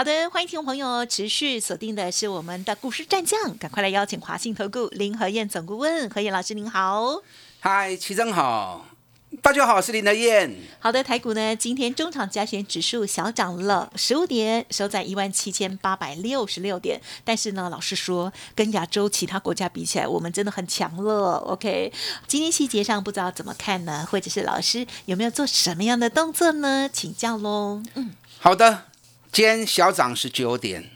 好的，欢迎听众朋友持续锁定的是我们的股市战将，赶快来邀请华信投顾林和燕总顾问何燕老师，您好。嗨，齐真好，大家好，我是林和燕。好的，台股呢今天中场加权指数小涨了十五点，收在一万七千八百六十六点。但是呢，老师说跟亚洲其他国家比起来，我们真的很强了。OK，今天细节上不知道怎么看呢？或者是老师有没有做什么样的动作呢？请教喽。嗯，好的。今天小涨十九点，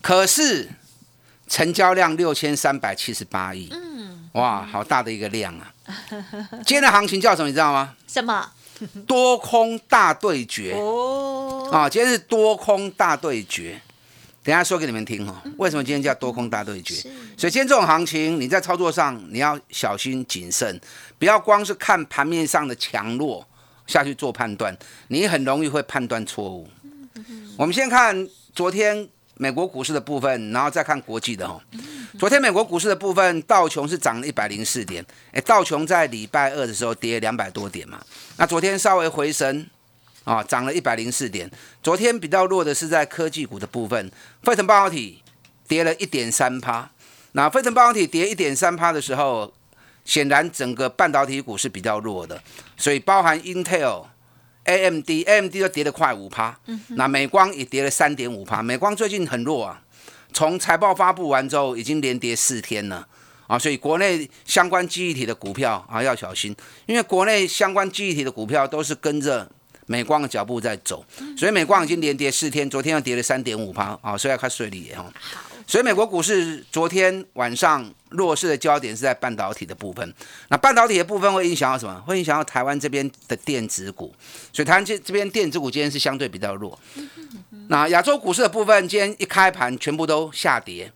可是成交量六千三百七十八亿，嗯，哇，好大的一个量啊！今天的行情叫什么？你知道吗？什么？多空大对决哦！啊，今天是多空大对决。等下说给你们听哦。为什么今天叫多空大对决？所以今天这种行情，你在操作上你要小心谨慎，不要光是看盘面上的强弱下去做判断，你很容易会判断错误。我们先看昨天美国股市的部分，然后再看国际的哈。昨天美国股市的部分，道琼是涨了一百零四点，哎，道琼在礼拜二的时候跌两百多点嘛。那昨天稍微回升，啊，涨了一百零四点。昨天比较弱的是在科技股的部分，费城半导体跌了一点三趴。那费城半导体跌一点三趴的时候，显然整个半导体股是比较弱的，所以包含 Intel。A M D A M D 都跌了快五趴，那美光也跌了三点五趴。美光最近很弱啊，从财报发布完之后，已经连跌四天了啊，所以国内相关记忆体的股票啊要小心，因为国内相关记忆体的股票都是跟着美光的脚步在走，所以美光已经连跌四天，昨天又跌了三点五趴啊，所以要看水里哦。好。所以美国股市昨天晚上弱势的焦点是在半导体的部分。那半导体的部分会影响到什么？会影响到台湾这边的电子股。所以台湾这这边电子股今天是相对比较弱。那亚洲股市的部分今天一开盘全部都下跌。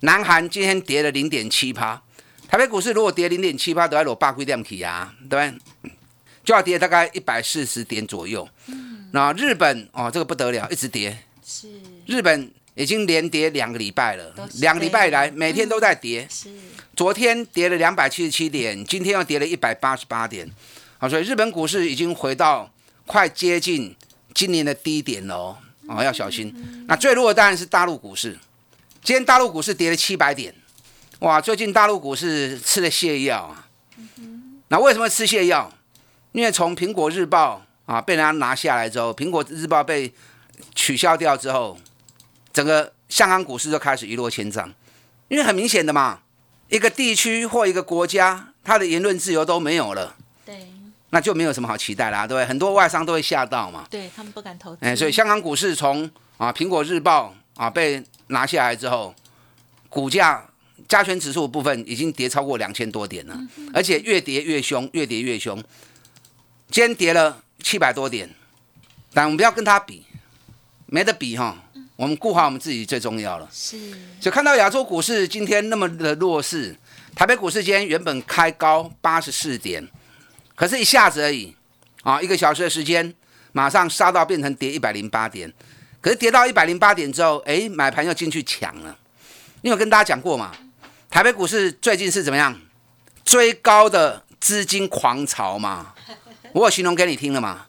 南韩今天跌了零点七趴。台北股市如果跌零点七趴，都要落八规量体啊，对不对？就要跌大概一百四十点左右。那日本哦，这个不得了，一直跌。是日本。已经连跌两个礼拜了，两个礼拜来每天都在跌。是，昨天跌了两百七十七点，今天又跌了一百八十八点。好，所以日本股市已经回到快接近今年的低点了哦，要小心。那最弱的当然是大陆股市，今天大陆股市跌了七百点。哇，最近大陆股市吃了泻药啊。那为什么吃泻药？因为从苹果日报啊被人家拿下来之后，苹果日报被取消掉之后。整个香港股市就开始一落千丈，因为很明显的嘛，一个地区或一个国家，它的言论自由都没有了，对，那就没有什么好期待啦，对不对？很多外商都会吓到嘛，对他们不敢投资。哎，所以香港股市从啊苹果日报啊被拿下来之后，股价加权指数部分已经跌超过两千多点了，而且越跌越凶，越跌越凶，今天跌了七百多点，但我们不要跟它比，没得比哈。我们顾好我们自己最重要了。是，就看到亚洲股市今天那么的弱势，台北股市今天原本开高八十四点，可是一下子而已，啊，一个小时的时间，马上杀到变成跌一百零八点，可是跌到一百零八点之后，哎，买盘又进去抢了。因为我跟大家讲过嘛，台北股市最近是怎么样？追高的资金狂潮嘛，我有形容给你听了嘛。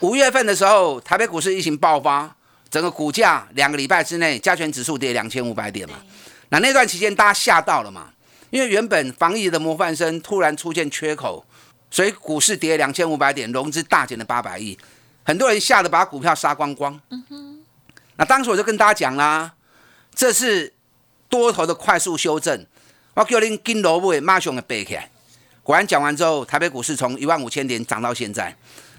五月份的时候，台北股市疫情爆发。整个股价两个礼拜之内，加权指数跌两千五百点嘛。那那段期间大家吓到了嘛？因为原本防疫的模范生突然出现缺口，所以股市跌两千五百点，融资大减了八百亿，很多人吓得把股票杀光光。嗯哼。那当时我就跟大家讲啦，这是多头的快速修正，我叫您金萝卜马上的背起来。果然讲完之后，台北股市从一万五千点涨到现在。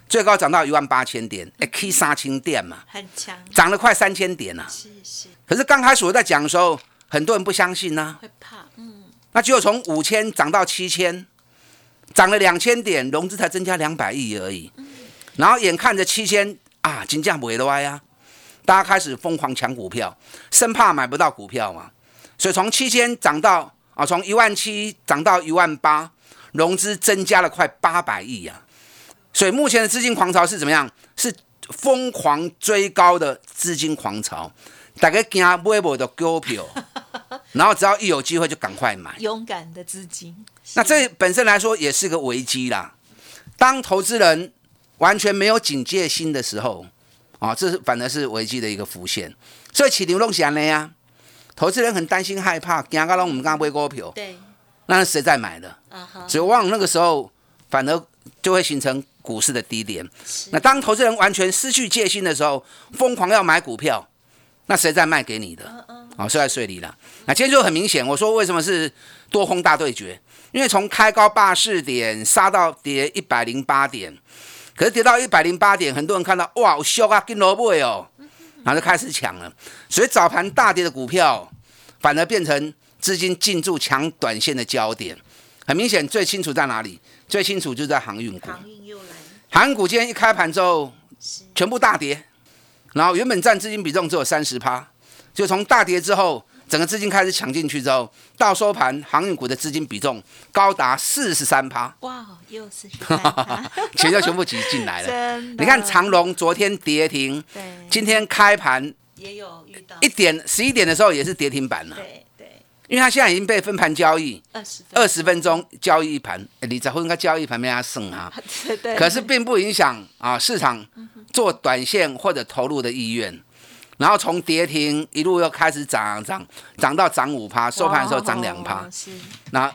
最高涨到一万八千点，哎，K 三千点嘛，很强，涨了快三千点了。是是。可是刚开始我在讲的时候，很多人不相信呢，会怕，嗯。那只有从五千涨到七千，涨了两千点，融资才增加两百亿而已。嗯。然后眼看着七千啊，金价不会歪啊，大家开始疯狂抢股票，生怕买不到股票嘛。所以从七千涨到啊，从一万七涨到一万八，融资增加了快八百亿呀。所以目前的资金狂潮是怎么样？是疯狂追高的资金狂潮，大家惊买不的股票，然后只要一有机会就赶快买。勇敢的资金，那这本身来说也是个危机啦。当投资人完全没有警戒心的时候，啊，这是反而是危机的一个浮现。所以起牛弄起来呀，投资人很担心害怕，惊到拢我们刚刚买股票，对，那谁在买的？啊哈，所以往往那个时候反而就会形成股市的低点。那当投资人完全失去戒心的时候，疯狂要买股票，那谁在卖给你的？哦，睡在水里了。那今天就很明显，我说为什么是多空大对决？因为从开高八四点杀到跌一百零八点，可是跌到一百零八点，很多人看到哇，好凶啊，跟萝卜哦，然后就开始抢了。所以早盘大跌的股票，反而变成资金进驻抢短线的焦点。很明显，最清楚在哪里？最清楚就在航运股。航运又来，航运股今天一开盘之后，全部大跌，然后原本占资金比重只有三十趴，就从大跌之后，整个资金开始抢进去之后，到收盘，航运股的资金比重高达四十三趴，哇，又是三趴。钱就全部挤进来了。你看长隆昨天跌停，对，今天开盘也有遇到。一点十一点的时候也是跌停板了，对对，因为它现在已经被分盘交易，二十二十分钟交易一盘，诶你才会应该交易一盘没它剩啊。对对，可是并不影响啊市场做短线或者投入的意愿。然后从跌停一路又开始涨涨涨到涨五趴，收盘的时候涨两趴。是。那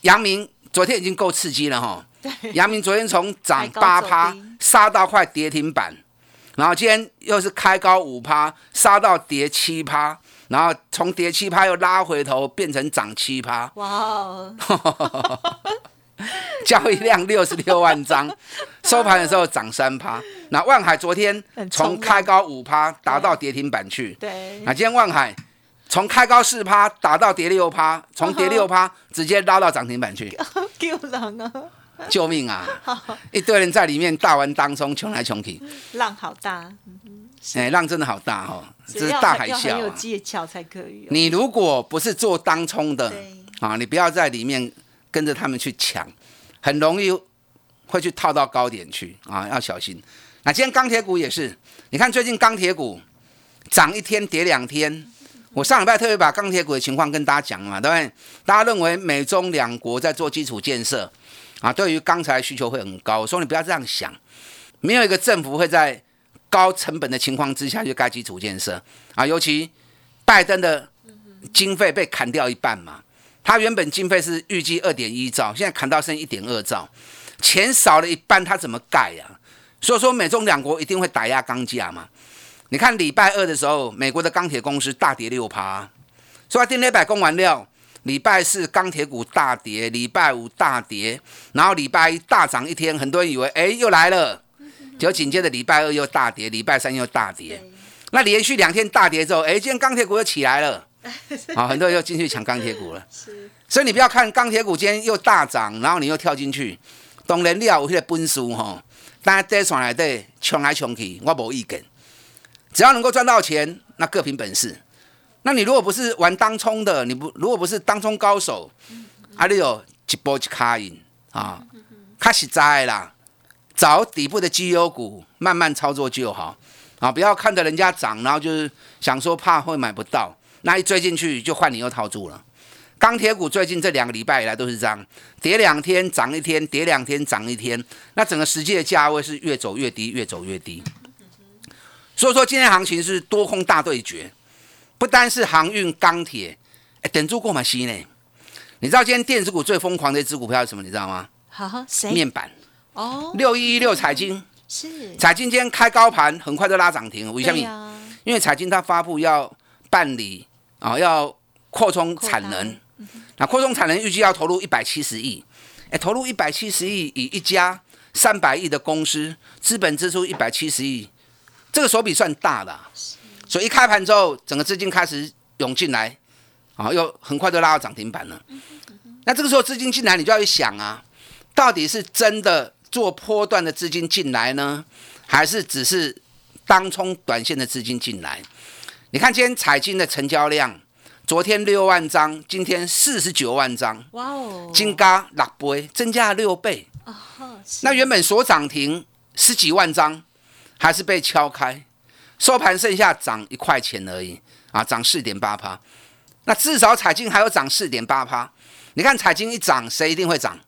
阳明昨天已经够刺激了哈，对，阳明昨天从涨八趴低。杀到快跌停板，然后今天又是开高五趴，杀到跌七趴，然后从跌七趴又拉回头变成涨七趴，哇哦，交易量六十六万张，收盘的时候涨三趴。那万海昨天从开高五趴打到跌停板去，对，那今天万海从开高四趴打到跌六趴，从跌六趴直接拉到涨停板去，救人啊，救命啊！一堆人在里面大玩当中，穷来穷去，浪好大，哎，浪真的好大哦，这是大海啸、啊有！技巧才可以哦。你如果不是做当冲的啊，你不要在里面跟着他们去抢，很容易会去套到高点去啊，要小心。那今天钢铁股也是，你看最近钢铁股涨一天跌两天。我上礼拜特别把钢铁股的情况跟大家讲嘛，对不对？大家认为美中两国在做基础建设啊，对于钢材需求会很高。我说你不要这样想，没有一个政府会在高成本的情况之下就盖基础建设。啊，尤其拜登的经费被砍掉一半嘛，他原本经费是预计二点一兆，现在砍到剩一点二兆，钱少了一半，他怎么盖呀、所以说美中两国一定会打压钢价嘛。你看礼拜二的时候，美国的钢铁公司大跌六趴，所以今天百工完料，礼拜四钢铁股大跌，礼拜五大跌，然后礼拜一大涨一天，很多人以为哎又来了，结果紧接着礼拜二又大跌，礼拜三又大跌，那连续两天大跌之后，哎，今天钢铁股又起来了，啊，很多人又进去抢钢铁股了。是所以你不要看钢铁股今天又大涨，然后你又跳进去，当然了有迄个本事吼，大家在船来对冲来冲去，我无意见。只要能够赚到钱，那各凭本事。那你如果不是玩当冲的，你不如果不是当冲高手，啊，你有一波一卡赢啊，较实在的啦，找底部的绩优股慢慢操作就好啊，不要看着人家涨，然后就是想说怕会买不到，那一追进去就换你又套住了。钢铁股最近这两个礼拜以来都是这样，跌两天涨一天，跌两天涨一天，那整个实际的价位是越走越低，越走越低。所以说今天行情是多空大对决，不单是航运、钢铁，哎，等住过买西呢。你知道今天电子股最疯狂的一只股票是什么？你知道吗？好谁面板哦。六一一六彩金，是。彩金今天开高盘，很快就拉涨停了。为什么？对呀，因为彩金它发布要办理啊，要扩充产能，那扩充产能预计要投入一百七十亿，哎，投入一百七十亿，以一家三百亿的公司，资本支出一百七十亿，这个手笔算大的啊、所以一开盘之后，整个资金开始涌进来，啊，又很快就拉到涨停板了。那这个时候资金进来，你就要去想啊，到底是真的做波段的资金进来呢，还是只是当冲短线的资金进来？你看今天彩金的成交量昨天六万张，今天四十九万张，哇哦，金嘎六倍，增加了六倍。那原本所涨停十几万张，还是被敲开，收盘剩下涨一块钱而已啊，涨四点八趴。那至少彩金还有涨四点八趴。你看彩金一涨，谁一定会涨？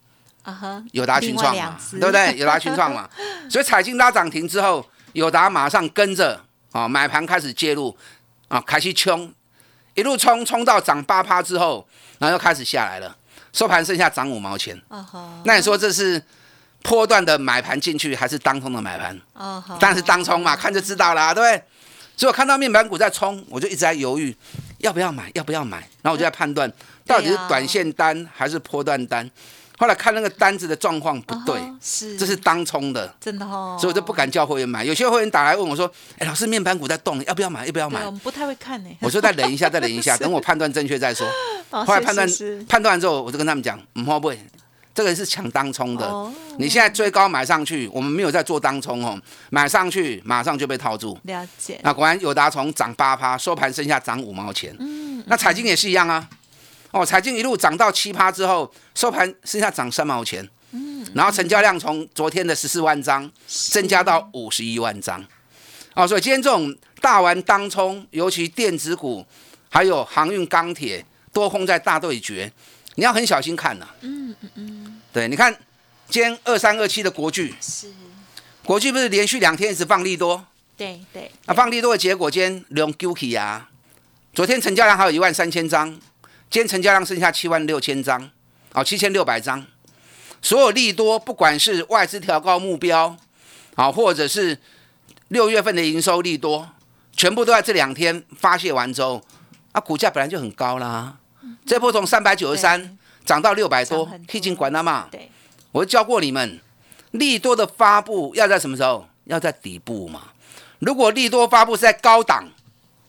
啊哈，友达群创对不对？友达群创嘛，所以彩金拉涨停之后，友达马上跟着啊买盘开始介入啊，开始冲，一路冲冲到涨八趴之后，然后又开始下来了，收盘剩下涨五毛钱。啊哈，那你说这是波段的买盘进去，还是当冲的买盘？啊哈，当然是当冲嘛，看就知道啦，对不对？所以我看到面板股在冲，我就一直在犹豫要不要买，要不要买，然后我就在判断到底是短线单还是波段单。后来看那个单子的状况不对，是这是当冲的，真的哦，所以我就不敢叫会员买。有些会员打来问我说：“哎，老师，面板股在动，要不要买？要不要对，买我们不太会看呢。”我说：“再忍一下，再忍一下，等我判断正确再说。”后来判断判断完之后，我就跟他们讲：“嗯，会不会？这个是抢当冲的。哦你现在追高买上去，我们没有在做当冲哦，买上去马上就被套住。了解，那果然友达从涨八趴，收盘剩下涨五毛钱。嗯，那彩金也是一样啊。哦，财经一路涨到七趴之后，收盘剩下涨三毛钱。嗯，然后成交量从昨天的十四万张增加到五十一万张。哦，所以今天这种大玩当冲，尤其电子股，还有航运、钢铁多空在大对决，你要很小心看呐、嗯嗯嗯，对，你看今天二三二七的国巨，是，国巨不是连续两天一直放利多？对对，那放利多的结果，今天量丢起啊！昨天成交量还有一万三千张，今天成交量剩下七万六千张，哦，七千六百张。所有利多，不管是外资调高目标，好、或者是六月份的营收利多，全部都在这两天发泄完之后，啊，股价本来就很高啦。这波从三百九十三涨到六百多涨很，多已经管了嘛？对，我教过你们，利多的发布要在什么时候？要在底部嘛。如果利多发布是在高档，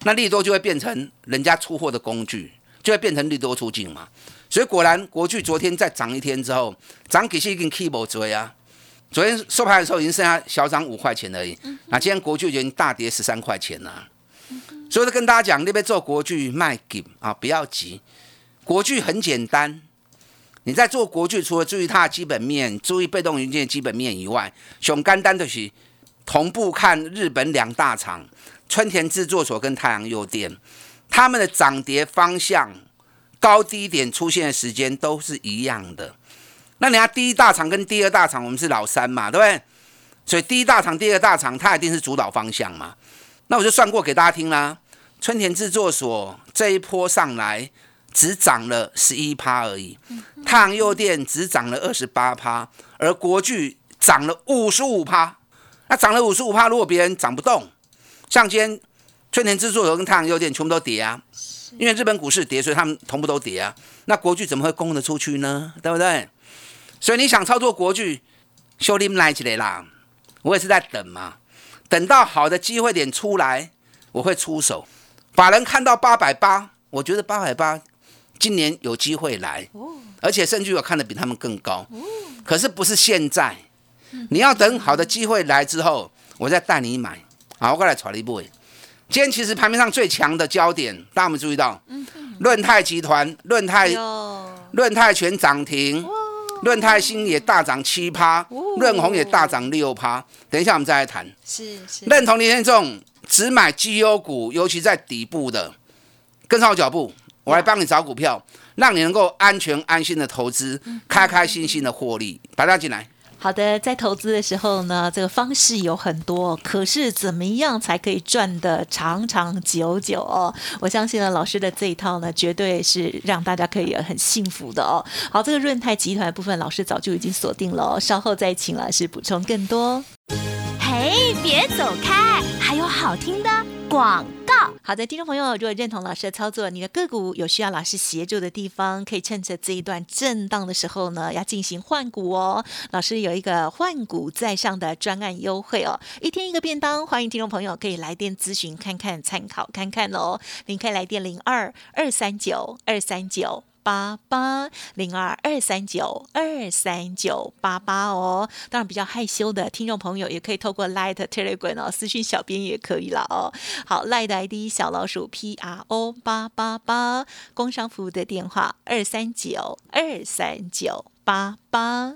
那利多就会变成人家出货的工具，就会变成利多出境嘛。所以果然，国巨昨天再涨一天之后，涨其实已经 keep 追啊。昨天收盘的时候已经剩下小涨五块钱而已，那今天国巨已经大跌十三块钱了。所以就跟大家讲，那边做国巨卖给啊，不要急。国巨很简单，你在做国巨，除了注意它的基本面、注意被动元件的基本面以外，熊干单的是同步看日本两大厂春田制作所跟太阳诱电，他们的涨跌方向、高低点出现的时间都是一样的。那你看第一大厂跟第二大厂，我们是老三嘛，对不对？所以第一大厂、第二大厂，它一定是主导方向嘛。那我就算过给大家听啦。春田制作所这一波上来只涨了十一趴而已，太阳诱电只涨了二十八趴，而国巨涨了五十五趴。那涨了五十五趴，如果别人涨不动，像今天春田制作所跟太阳诱电全部都跌啊，因为日本股市跌，所以他们同步都跌啊。那国巨怎么会供得出去呢？对不对？所以你想操作国巨，修你们来起来啦。我也是在等嘛，等到好的机会点出来，我会出手。法人看到八百八，我觉得八百八今年有机会来，而且甚至我看的比他们更高。可是不是现在，你要等好的机会来之后，我再带你买。好，我过来炒一步。今天其实盘面上最强的焦点，大家有没有注意到？润泰集团、润泰、有润泰全涨停，润泰新也大涨七趴，润红也大涨六趴。等一下我们再来谈。是是认同林先这种只买绩优股，尤其在底部的，跟上我脚步，我来帮你找股票，让你能够安全安心的投资，开开心心的获利。大家进来。好的，在投资的时候呢，这个方式有很多，可是怎么样才可以赚得长长久久哦？我相信呢，老师的这一套呢，绝对是让大家可以很幸福的哦。好，这个润泰集团部分，老师早就已经锁定了、哦，稍后再请老师补充更多。嘿，别走开，还有好听的广告。好的，听众朋友，如果认同老师的操作，你的个股有需要老师协助的地方，可以趁着这一段震荡的时候呢，要进行换股哦。老师有一个换股在上的专案优惠哦，一天一个便当，欢迎听众朋友可以来电咨询看看、参考看看哦。您可以来电零二二三九二三九。八八零二二三九二三九八八哦。当然，比较害羞的听众朋友也可以透过 Light Telegram 哦私讯小编也可以了哦。好，Light ID 小老鼠 P R O 八八八，工商服务的电话二三九二三九八八。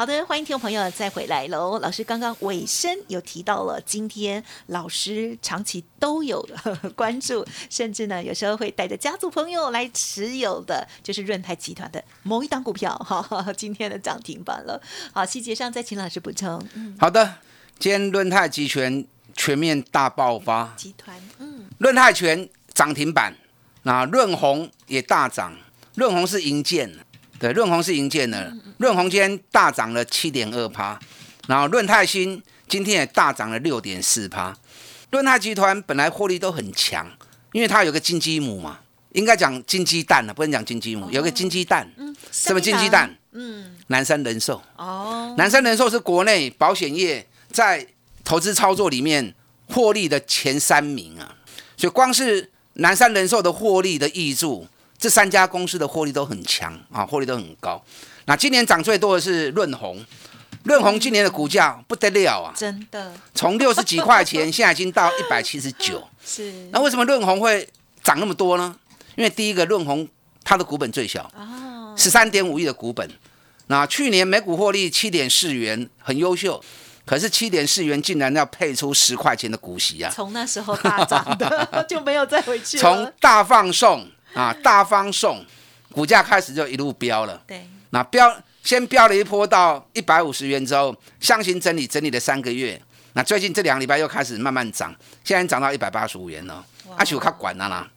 好的，欢迎听众朋友再回来喽。老师刚刚尾声有提到了，今天老师长期都有的关注，甚至呢有时候会带着家族朋友来持有的，就是润泰集团的某一档股票哈，今天的涨停板了。好，细节上再请老师补充。嗯，好的，今天润泰集权全面大爆发，集团嗯，润泰全涨停板，那润红也大涨，润红是银建。对，润红是银建的，润红今天大涨了七点二趴，然后润泰新今天也大涨了六点四趴。润泰集团本来获利都很强，因为它有个金鸡母嘛，应该讲金鸡蛋了，不能讲金鸡母，有个金鸡蛋。嗯，什么金鸡蛋？嗯，南山人寿。哦，南山人寿是国内保险业在投资操作里面获利的前三名啊，所以光是南山人寿的获利的益注。这三家公司的获利都很强啊，获利都很高。那今年涨最多的是润红，润红今年的股价不得了啊，真的，从六十几块钱，现在已经到一百七十九。是，那为什么润红会涨那么多呢？因为第一个润红它的股本最小，哦，十三点五亿的股本。那去年每股获利七点四元，很优秀。可是七点四元竟然要配出十块钱的股息啊！从那时候大涨的 就没有再回去从大放送。啊，大方送，股价开始就一路飙了。对，那飙先飙了一波到一百五十元之后，箱型整理整理了三个月，那最近这两个礼拜又开始慢慢涨，现在涨到一百八十五元了。阿且我看管了啦。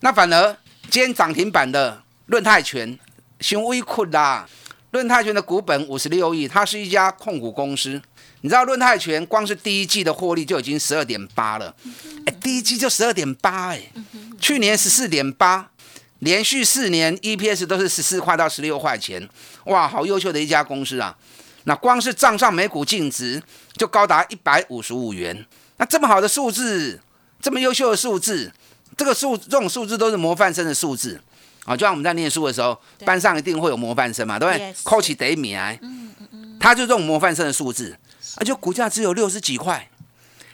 那反而今天涨停板的润泰全，熊威困啦。润泰全的股本五十六亿，它是一家控股公司。你知道润泰拳光是第一季的获利就已经十二点八了，哎，第一季就十二点八，哎。去年十四点八，连续四年 EPS 都是十四块到十六块钱，哇，好优秀的一家公司啊！那光是账上每股净值就高达一百五十五元，那这么好的数字，这么优秀的数字，这个数这种数字都是模范生的数字。啊！就像我们在念书的时候，班上一定会有模范生嘛，对不对？考起第一名，嗯嗯嗯，他就这种模范生的数字，而且股价只有六十几块，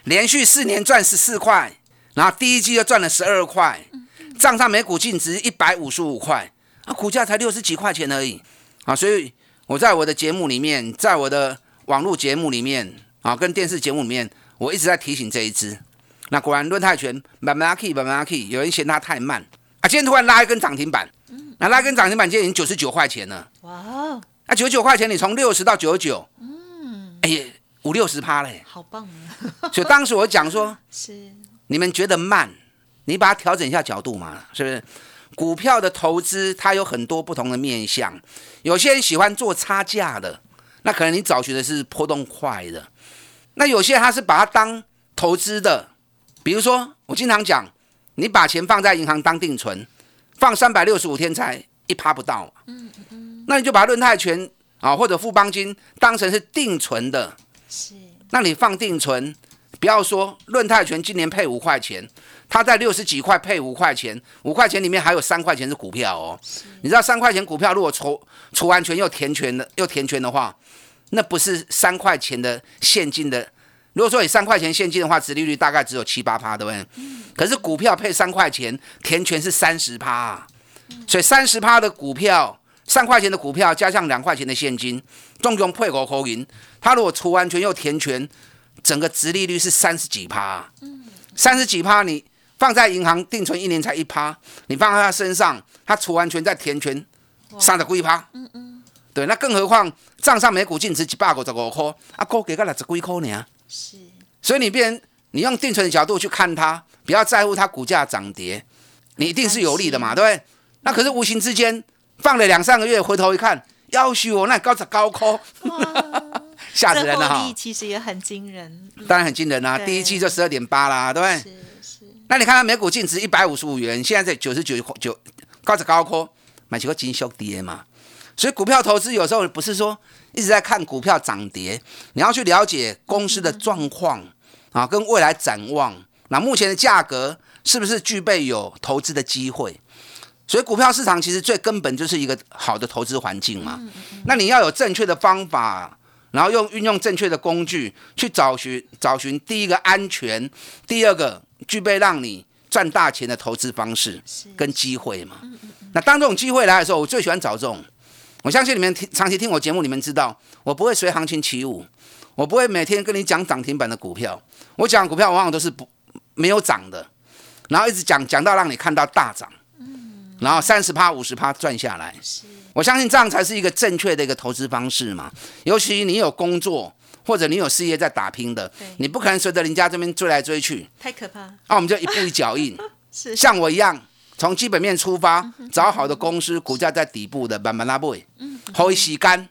连续四年赚十四块。然后第一季就赚了十二块，账上每股净值一百五十五块，啊，股价才六十几块钱而已，啊，所以我在我的节目里面，在我的网络节目里面，啊，跟电视节目里面，我一直在提醒这一支。那果然论泰拳慢慢 key，慢慢 key，有人嫌它太慢，啊，今天突然拉一根涨停板，那拉根涨停板今天已经九十九块钱了，哇，那九十九块钱你从六十到九十九，嗯，哎呀，五六十趴嘞，好棒啊！所以当时我讲说，是。你们觉得慢，你把它调整一下角度嘛，是不是？股票的投资它有很多不同的面向，有些人喜欢做差价的，那可能你找寻的是波动快的。那有些他是把它当投资的，比如说我经常讲，你把钱放在银行当定存，放三百六十五天才一趴不到，嗯嗯，那你就把论泰权啊或者富邦金当成是定存的，是，那你放定存。不要说论泰拳今年配五块钱，它在六十几块配五块钱，五块钱里面还有三块钱是股票哦。你知道三块钱股票如果除除完全又填权的又填权的话，那不是三块钱的现金的。如果说你三块钱现金的话，殖利率大概只有七八趴，对不对？可是股票配三块钱填权是三十趴，所以三十趴的股票，三块钱的股票加上两块钱的现金，总共配五块银。他如果除完全又填全，整个值利率是三十几趴。三十几趴，你放在银行定存一年才一趴，你放在他身上，他除完全再填全，三十几趴。嗯嗯。对，那更何况账上每股净值几百五十五块，啊，股给个六十几块呢。是。所以你变，你用定存的角度去看它，不要在乎它股价涨跌，你一定是有利的嘛，对不对？那可是无形之间放了两三个月，回头一看，要许我那高值高科，吓死人了哈！其实也很惊人，当然很惊人啦。第一季就十二点八啦，对不对？是是。那你看它每股净值一百五十五元，现在在九十九九高值高科，买几个金修跌嘛。所以股票投资有时候不是说一直在看股票涨跌，你要去了解公司的状况啊，跟未来展望。那目前的价格是不是具备有投资的机会？所以股票市场其实最根本就是一个好的投资环境嘛。那你要有正确的方法，然后用运用正确的工具去找寻找寻第一个安全，第二个具备让你赚大钱的投资方式跟机会嘛。那当这种机会来的时候，我最喜欢找这种。我相信你们听长期听我节目，你们知道我不会随行情起舞，我不会每天跟你讲涨停板的股票。我讲股票往往都是不没有涨的，然后一直讲讲到让你看到大涨，然后三十趴五十趴赚下来。我相信这样才是一个正确的一个投资方式嘛。尤其你有工作或者你有事业在打拼的，你不可能随着人家这边追来追去，太可怕。那我们就一步一脚印，是像我一样。从基本面出发，找好的公司，股价在底部的慢慢拉背，好时间，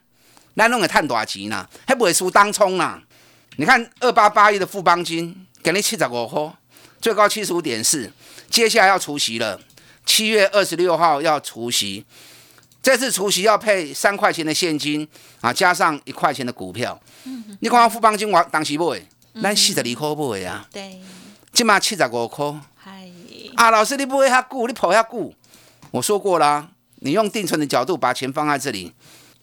那弄个探大钱呐，还不会输当冲呐。你看二八八一的富邦金，给你七十五块，最高七十五点四，接下来要除息了，七月二十六号要除夕，这次除夕要配三块钱的现金啊，加上一块钱的股票。嗯你看富邦金我当时买，咱四十二块买啊，对，今嘛七十五块。啊，老师，你不会遐久，你跑遐久。我说过啦，你用定存的角度把钱放在这里，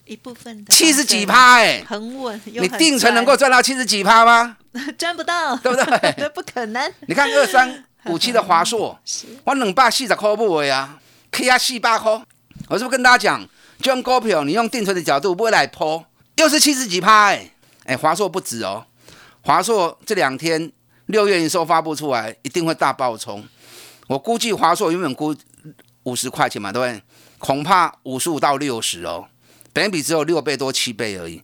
一部分的七十几趴，哎，很稳。你定存能够赚到七十几趴吗？赚不到，对不对？不可能。你看二三 五七的华硕，我两百四十块买啊，K 啊四百块。我是不是跟大家讲，就用股票，你用定存的角度不会来抛，又是七十几趴，哎，哎，华硕不止哦，华硕这两天六月营收发布出来，一定会大爆冲。我估计华硕原本估五十块钱嘛，对不对？恐怕五十五到六十哦，本比只有六倍多七倍而已。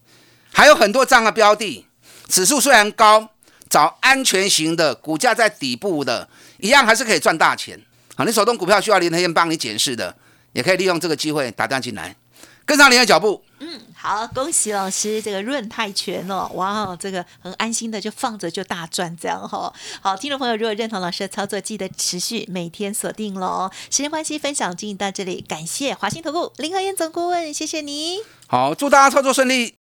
还有很多这样的标的，指数虽然高，找安全型的，股价在底部的，一样还是可以赚大钱。好，你手动股票需要林和燕帮你检视的，也可以利用这个机会打单进来。跟上您的脚步，嗯，好，恭喜老师这个润泰拳哦，哇，这个很安心的就放着就大赚这样哈。好，听众朋友如果认同老师的操作，记得持续每天锁定喽。时间关系，分享进行到这里，感谢华兴投顾林和燕总顾问，谢谢你。好，祝大家操作顺利。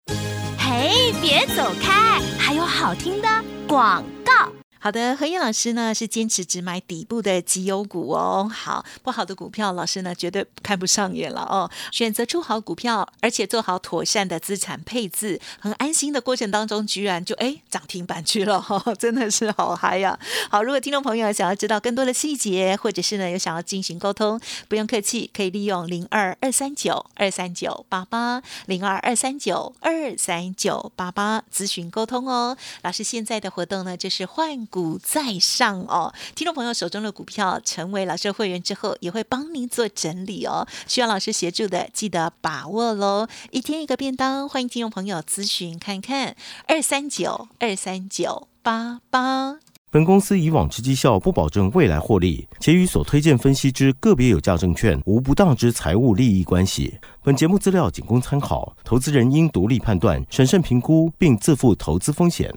嘿，别走开，还有好听的广告。好的，何燕老师呢是坚持只买底部的绩优股哦。好，不好的股票，老师呢绝对看不上眼了哦。选择出好股票，而且做好妥善的资产配置，很安心的过程当中，居然就哎涨停板去了，真的是好嗨呀！好，如果听众朋友想要知道更多的细节，或者是呢有想要进行沟通，不用客气，可以利用零二二三九二三九八八零二二三九二三九八八咨询沟通哦。老师现在的活动呢就是换。股在上哦，听众朋友手中的股票成为老师会员之后，也会帮您做整理哦。需要老师协助的，记得把握喽。一天一个便当，欢迎听众朋友咨询看看二三九二三九八八。本公司以往之绩效不保证未来获利，且与所推荐分析之个别有价证券无不当之财务利益关系。本节目资料仅供参考，投资人应独立判断、审慎评估，并自负投资风险。